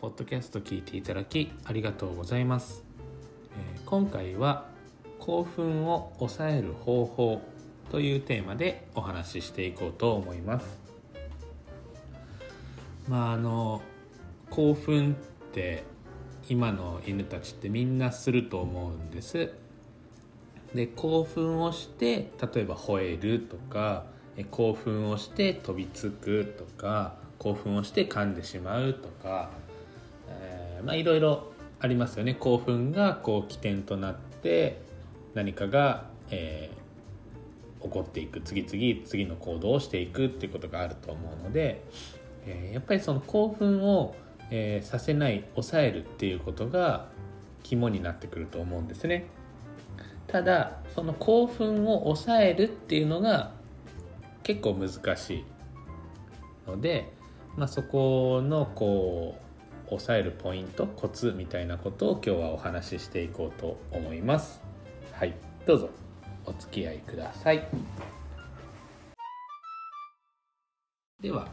ポッドキャスト聞いていただきありがとうございます。今回は興奮を抑える方法というテーマでお話ししていこうと思います。まああの興奮って今の犬たちってみんなすると思うんです。で興奮をして例えば吠えるとか興奮をして飛びつくとか興奮をして噛んでしまうとか、えー、まあいろいろありますよね。興奮がこう起点となって何かが、えー、起こっていく。次々次の行動をしていくっていうことがあると思うので、えー、やっぱりその興奮をえー、させない抑えるっていうことが肝になってくると思うんですね。ただその興奮を抑えるっていうのが結構難しいので、まあ、そこのこう抑えるポイントコツみたいなことを今日はお話ししていこうと思います。はいどうぞお付き合いください。では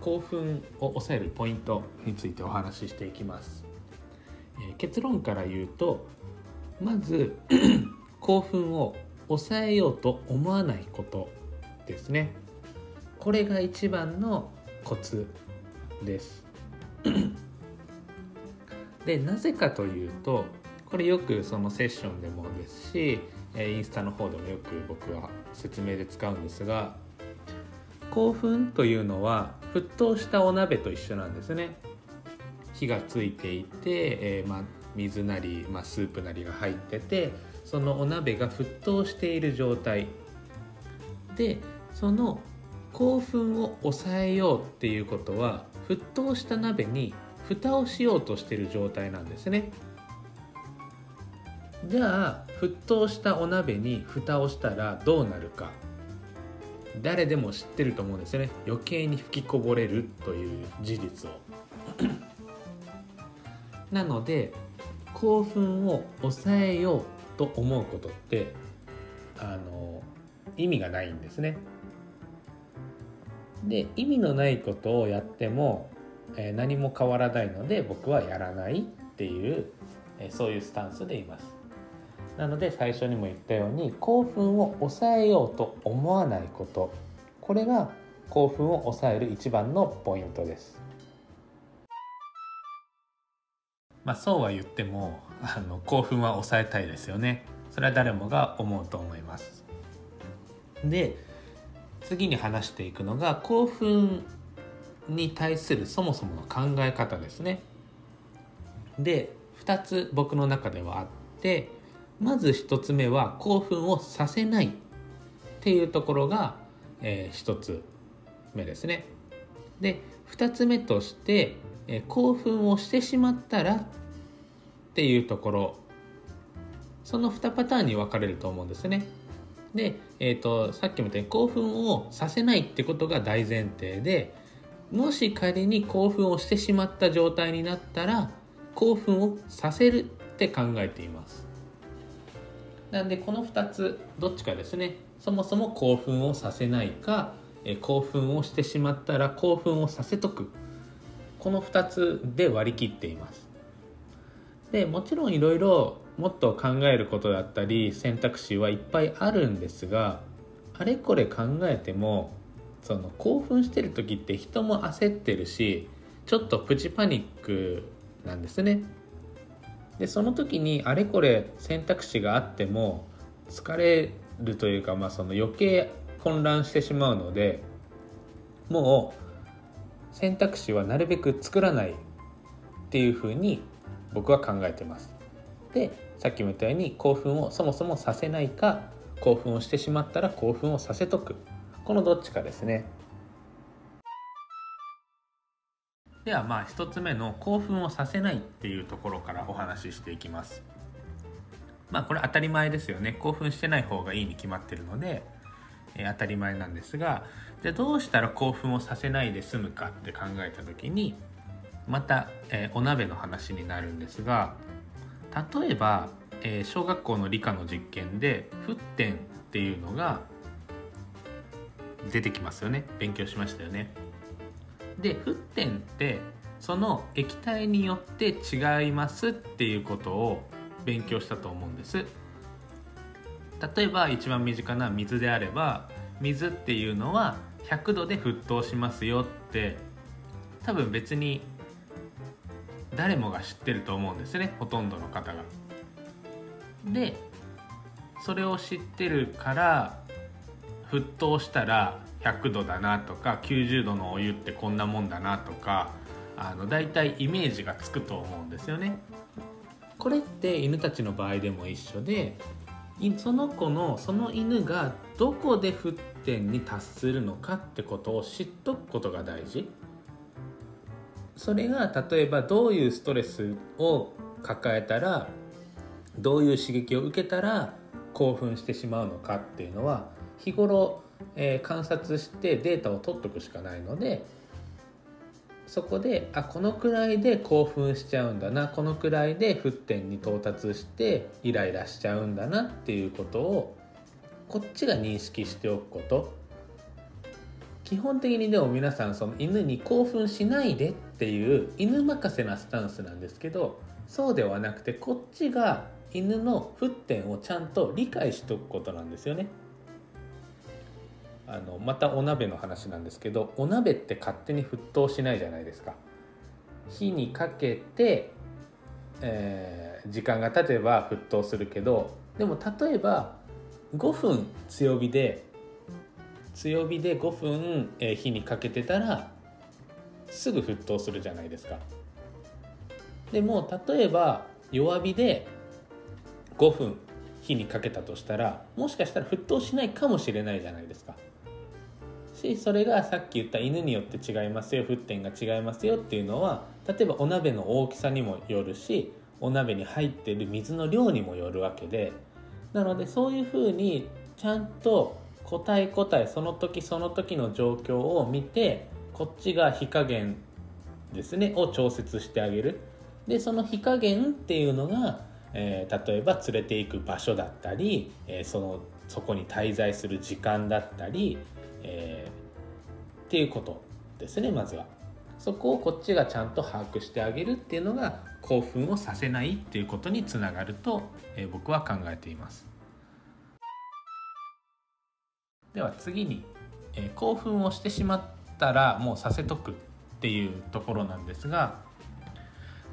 興奮を抑えるポイントについてお話ししていきます、え結論から言うとまず 興奮を抑えようと思わないことですね。これが一番のコツです。でなぜかというとこれよくそのセッションでもですしインスタの方でもよく僕は説明で使うんですが興奮というのは沸騰したお鍋と一緒なんですね。火がついていて、えー、ま、水なり、ま、スープなりが入っててそのお鍋が沸騰している状態。でその興奮を抑えようっていうことは沸騰した鍋に蓋をしようとしてる状態なんですね。じゃあ沸騰したお鍋に蓋をしたらどうなるか。誰でも知ってると思うんですよね。余計に吹きこぼれるという事実を。なので興奮を抑えようと思うことってあの意味がないんですね。で意味のないことをやっても、えー、何も変わらないので僕はやらないっていう、えー、そういうスタンスでいますなので最初にも言ったように興奮を抑えようと思わないことこれが興奮を抑える一番のポイントです。まあ、そうは言ってもあの興奮は抑えたいですよね。それは誰もが思うと思います。で次に話していくのが興奮に対するそもそもの考え方ですね。で2つ僕の中ではあってまず1つ目は興奮をさせないっていうところが、えー、1つ目ですね。で2つ目として、えー、興奮をしてしまったらっていうところその2パターンに分かれると思うんですね。で、えーと、さっきも言ったように興奮をさせないってことが大前提でもし仮に興奮をしてしまった状態になったら興奮をさせるって考えています。なんでこの2つどっちかですね。そもそも興奮をさせないかえ興奮をしてしまったら興奮をさせとく。この2つで割り切っています。でもちろんいろいろもっと考えることだったり選択肢はいっぱいあるんですがあれこれ考えてもその興奮してる時って人も焦ってるしちょっとプチパニックなんですねでその時にあれこれ選択肢があっても疲れるというか、まあ、その余計混乱してしまうのでもう選択肢はなるべく作らないっていうふうに僕は考えてます。でさっきも言ったように興奮をそもそもさせないか興奮をしてしまったら興奮をさせとくこのどっちかですね。ではまあ1つ目の興奮をさせないっていうところからお話ししていきます。まあこれ当たり前ですよね。興奮してない方がいいに決まってるので、えー、当たり前なんですがじゃあどうしたら興奮をさせないで済むかって考えた時にまた、えー、お鍋の話になるんですが例えば、えー、小学校の理科の実験で沸点っていうのが出てきますよね勉強しましたよね。で沸点ってその液体によって違いますっていうことを勉強したと思うんです例えば一番身近な水であれば水っていうのは100度で沸騰しますよって多分別に誰もが知ってると思うんですねほとんどの方が。でそれを知ってるから沸騰したら100度だなとか90度のお湯ってこんなもんだなとかあの大体イメージがつくと思うんですよね。これって犬たちの場合でも一緒でその子のその犬がどこで沸点に達するのかってことを知っとくことが大事それが例えばどういうストレスを抱えたらどういう刺激を受けたら興奮してしまうのかっていうのは日頃、えー、観察してデータを取っとくしかないのでそこであこのくらいで興奮しちゃうんだなこのくらいで沸点に到達してイライラしちゃうんだなっていうことをこっちが認識しておくこと基本的にでも皆さんその犬に興奮しないでっていう犬任せなスタンスなんですけどそうではなくてこっちが犬の沸点をちゃんと理解しておくことなんですよね。あのまたお鍋の話なんですけどお鍋って勝手に沸騰しないじゃないですか。火にかけて、えー、時間が経てば沸騰するけどでも例えば5分強火で強火で5分、えー、火にかけてたらすぐ沸騰するじゃないですか。でも例えば弱火で5分火にかけたとしたらもしかしたら沸騰しないかもしれないじゃないですか。しそれがさっき言った犬によって違いますよ沸点が違いますよっていうのは例えばお鍋の大きさにもよるしお鍋に入ってる水の量にもよるわけでなのでそういうふうにちゃんと答え答えその時その時の状況を見てこっちが火加減ですねを調節してあげる。でその火加減っていうのが、えー、例えば連れていく場所だったり、えー、そのそこに滞在する時間だったり、えー、っていうことですねまずは。そこをこっちがちゃんと把握してあげるっていうのが興奮をさせないっていうことにつながると、えー、僕は考えています。では次に、えー、興奮をしてしまったらもうさせとくっていうところなんですが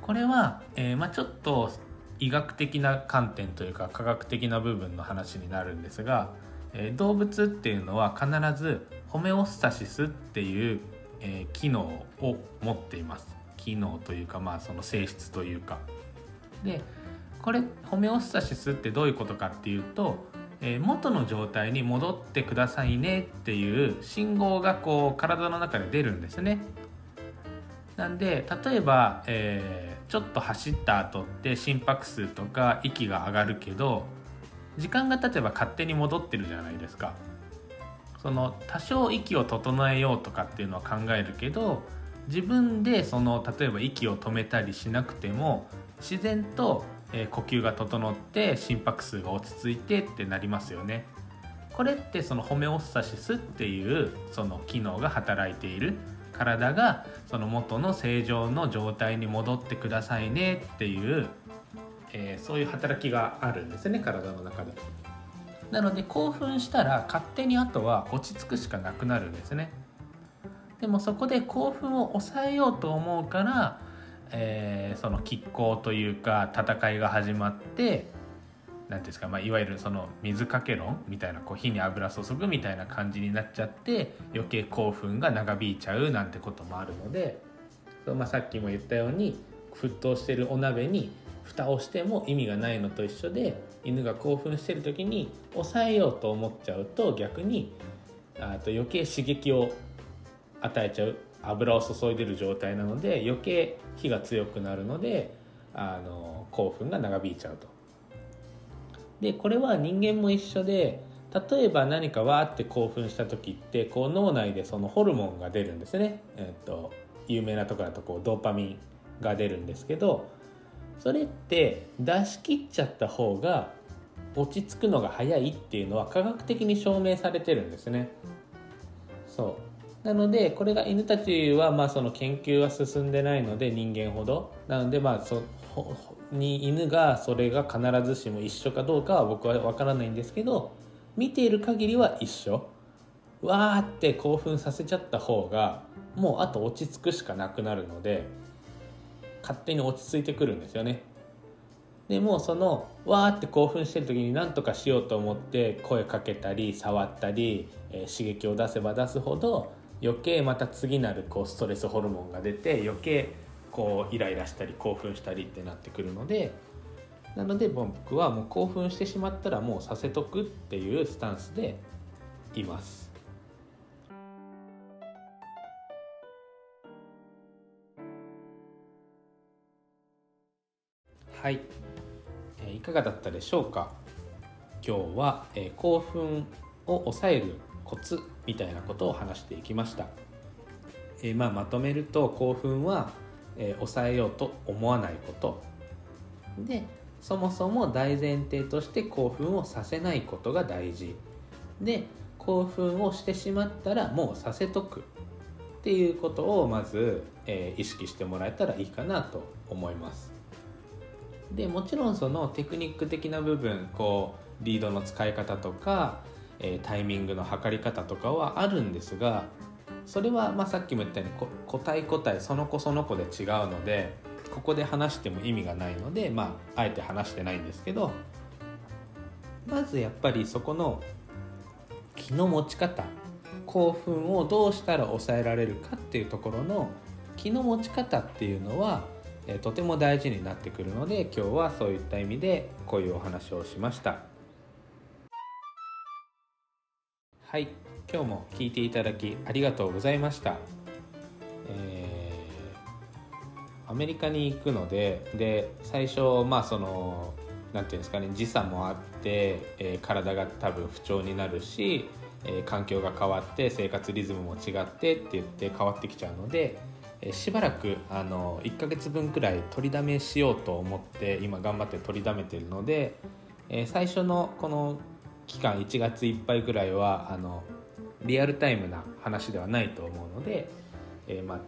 これは、えー、まあ、ちょっと医学的な観点というか科学的な部分の話になるんですがえ動物っていうのは必ずホメオスタシスっていう、え、機能を持っています。機能というかまあその性質というか。でこれホメオスタシスってどういうことかっていうと、え、元の状態に戻ってくださいねっていう信号がこう体の中で出るんですね。なんで例えば、えー、ちょっと走った後って心拍数とか息が上がるけど時間が経てば勝手に戻ってるじゃないですか。その多少息を整えようとかっていうのは考えるけど自分でその例えば息を止めたりしなくても自然と、え呼吸が整って心拍数が落ち着いてってなりますよね。これってそのホメオスタシスっていうその機能が働いている。体がその元の正常の状態に戻ってくださいねっていうえー、そういう働きがあるんですね体の中で。なので興奮したら勝手にあとは落ち着くしかなくなるんですね。でもそこで興奮を抑えようと思うから、えー、その拮抗というか戦いが始まって何ていうんですか、まあ、いわゆるその水かけ論みたいなこう火に油注ぐみたいな感じになっちゃって余計興奮が長引いちゃうなんてこともあるので、まあ、さっきも言ったように沸騰してるお鍋に蓋をしても意味がないのと一緒で犬が興奮してる時に抑えようと思っちゃうと逆にあと余計刺激を与えちゃう油を注いでる状態なので余計火が強くなるのであの興奮が長引いちゃうと。でこれは人間も一緒で例えば何かわーって興奮した時ってこう脳内でそのホルモンが出るんですね、えっと、有名なところだとこうドーパミンが出るんですけどそれって出し切っちゃった方が落ち着くのが早いっていうのは科学的に証明されてるんですね。そう。なのでこれが犬たちはまあその研究は進んでないので人間ほど。なのでまあそに犬がそれが必ずしも一緒かどうかは僕は分からないんですけど見ている限りは一緒。わーって興奮させちゃった方がもうあと落ち着くしかなくなるので勝手に落ち着いてくるんですよねでもそのわーって興奮してる時に何とかしようと思って声かけたり触ったり、えー、刺激を出せば出すほど余計また次なるこうストレスホルモンが出て余計こうイライラしたり興奮したりってなってくるのでなので僕はもう興奮してしまったらもうさせとくっていうスタンスでいます。はい、えー、いかがだったでしょうか？今日は、えー、興奮を抑えるコツみたいなことを話していきました、えー、まあ、まとめると興奮は、え抑えようと思わないこと。でそもそも大前提として興奮をさせないことが大事。で興奮をしてしまったらもうさせとく。っていうことをまず、えー、意識してもらえたらいいかなと思います。でもちろんそのテクニック的な部分こうリードの使い方とか、えー、タイミングの測り方とかはあるんですがそれはまさっきも言ったように個体個体その子その子で違うのでここで話しても意味がないのでまああえて話してないんですけどまずやっぱりそこの気の持ち方興奮をどうしたら抑えられるかっていうところの気の持ち方っていうのはえとても大事になってくるので今日はそういった意味でこういうお話をしました。はい今日も聞いていただきありがとうございました、えー、アメリカに行くのでで最初まあその何て言うんですかね時差もあって、えー、体が多分不調になるし、えー、環境が変わって生活リズムも違ってって言って変わってきちゃうのでしばらくあの1ヶ月分くらい取りだめしようと思って今頑張って取りだめてるので、え最初のこの期間1月いっぱいぐらいはあのリアルタイムな話ではないと思うので、えー、ま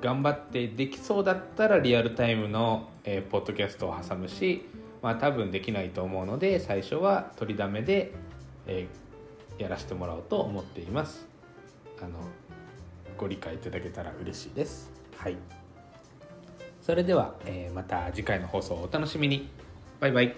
頑張ってできそうだったらリアルタイムの、えー、ポッドキャストを挟むし、まあ、多分できないと思うので最初は取りだめで、え、やらせてもらおうと思っています。あのご理解いただけたら嬉しいです。はい。それでは、えー、また次回の放送をお楽しみに。バイバイ。